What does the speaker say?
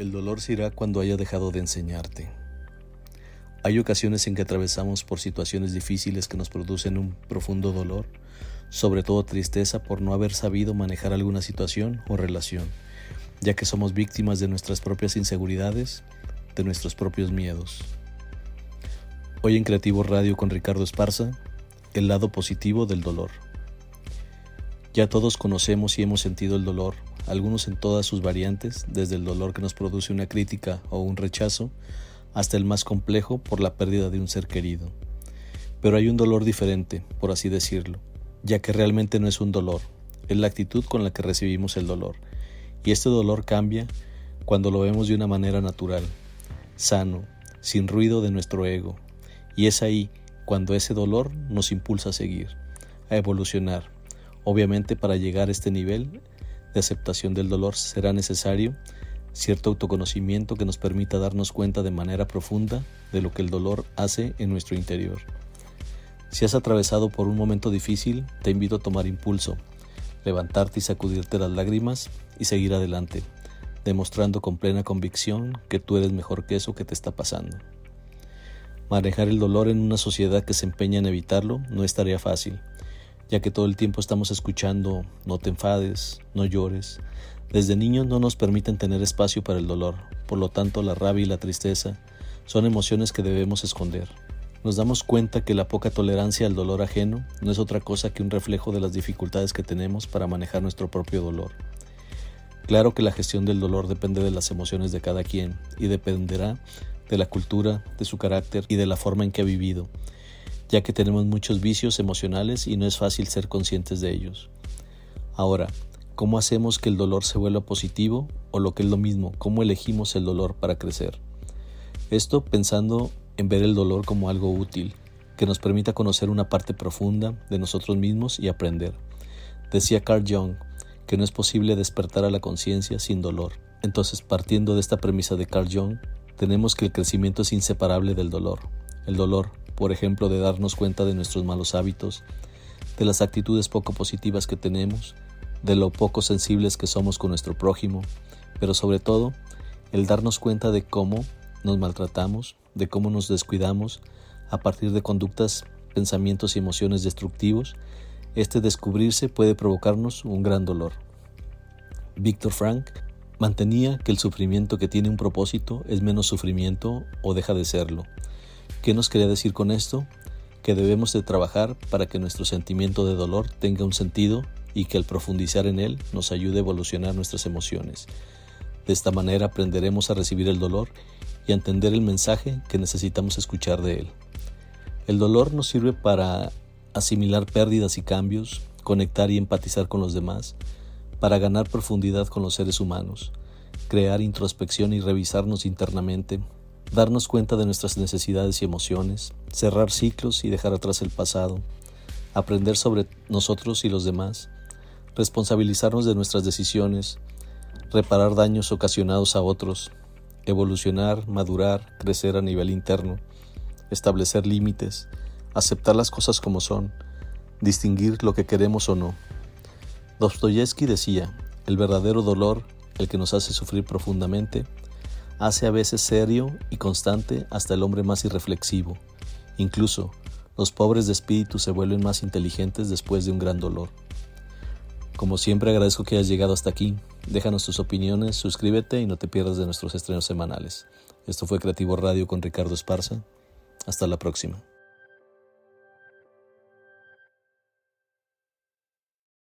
El dolor se irá cuando haya dejado de enseñarte. Hay ocasiones en que atravesamos por situaciones difíciles que nos producen un profundo dolor, sobre todo tristeza por no haber sabido manejar alguna situación o relación, ya que somos víctimas de nuestras propias inseguridades, de nuestros propios miedos. Hoy en Creativo Radio con Ricardo Esparza, el lado positivo del dolor. Ya todos conocemos y hemos sentido el dolor, algunos en todas sus variantes, desde el dolor que nos produce una crítica o un rechazo, hasta el más complejo por la pérdida de un ser querido. Pero hay un dolor diferente, por así decirlo, ya que realmente no es un dolor, es la actitud con la que recibimos el dolor, y este dolor cambia cuando lo vemos de una manera natural, sano, sin ruido de nuestro ego, y es ahí cuando ese dolor nos impulsa a seguir, a evolucionar, Obviamente para llegar a este nivel de aceptación del dolor será necesario cierto autoconocimiento que nos permita darnos cuenta de manera profunda de lo que el dolor hace en nuestro interior. Si has atravesado por un momento difícil, te invito a tomar impulso, levantarte y sacudirte las lágrimas y seguir adelante, demostrando con plena convicción que tú eres mejor que eso que te está pasando. Manejar el dolor en una sociedad que se empeña en evitarlo no es tarea fácil, ya que todo el tiempo estamos escuchando no te enfades, no llores. Desde niños no nos permiten tener espacio para el dolor, por lo tanto la rabia y la tristeza son emociones que debemos esconder. Nos damos cuenta que la poca tolerancia al dolor ajeno no es otra cosa que un reflejo de las dificultades que tenemos para manejar nuestro propio dolor. Claro que la gestión del dolor depende de las emociones de cada quien y dependerá de la cultura, de su carácter y de la forma en que ha vivido ya que tenemos muchos vicios emocionales y no es fácil ser conscientes de ellos. Ahora, ¿cómo hacemos que el dolor se vuelva positivo o lo que es lo mismo, cómo elegimos el dolor para crecer? Esto pensando en ver el dolor como algo útil, que nos permita conocer una parte profunda de nosotros mismos y aprender. Decía Carl Jung que no es posible despertar a la conciencia sin dolor. Entonces, partiendo de esta premisa de Carl Jung, tenemos que el crecimiento es inseparable del dolor. El dolor, por ejemplo, de darnos cuenta de nuestros malos hábitos, de las actitudes poco positivas que tenemos, de lo poco sensibles que somos con nuestro prójimo, pero sobre todo el darnos cuenta de cómo nos maltratamos, de cómo nos descuidamos a partir de conductas, pensamientos y emociones destructivos, este descubrirse puede provocarnos un gran dolor. Víctor Frank mantenía que el sufrimiento que tiene un propósito es menos sufrimiento o deja de serlo. ¿Qué nos quería decir con esto? Que debemos de trabajar para que nuestro sentimiento de dolor tenga un sentido y que al profundizar en él nos ayude a evolucionar nuestras emociones. De esta manera aprenderemos a recibir el dolor y a entender el mensaje que necesitamos escuchar de él. El dolor nos sirve para asimilar pérdidas y cambios, conectar y empatizar con los demás, para ganar profundidad con los seres humanos, crear introspección y revisarnos internamente darnos cuenta de nuestras necesidades y emociones, cerrar ciclos y dejar atrás el pasado, aprender sobre nosotros y los demás, responsabilizarnos de nuestras decisiones, reparar daños ocasionados a otros, evolucionar, madurar, crecer a nivel interno, establecer límites, aceptar las cosas como son, distinguir lo que queremos o no. Dostoyevsky decía, el verdadero dolor, el que nos hace sufrir profundamente, hace a veces serio y constante hasta el hombre más irreflexivo. Incluso los pobres de espíritu se vuelven más inteligentes después de un gran dolor. Como siempre agradezco que hayas llegado hasta aquí. Déjanos tus opiniones, suscríbete y no te pierdas de nuestros estrenos semanales. Esto fue Creativo Radio con Ricardo Esparza. Hasta la próxima.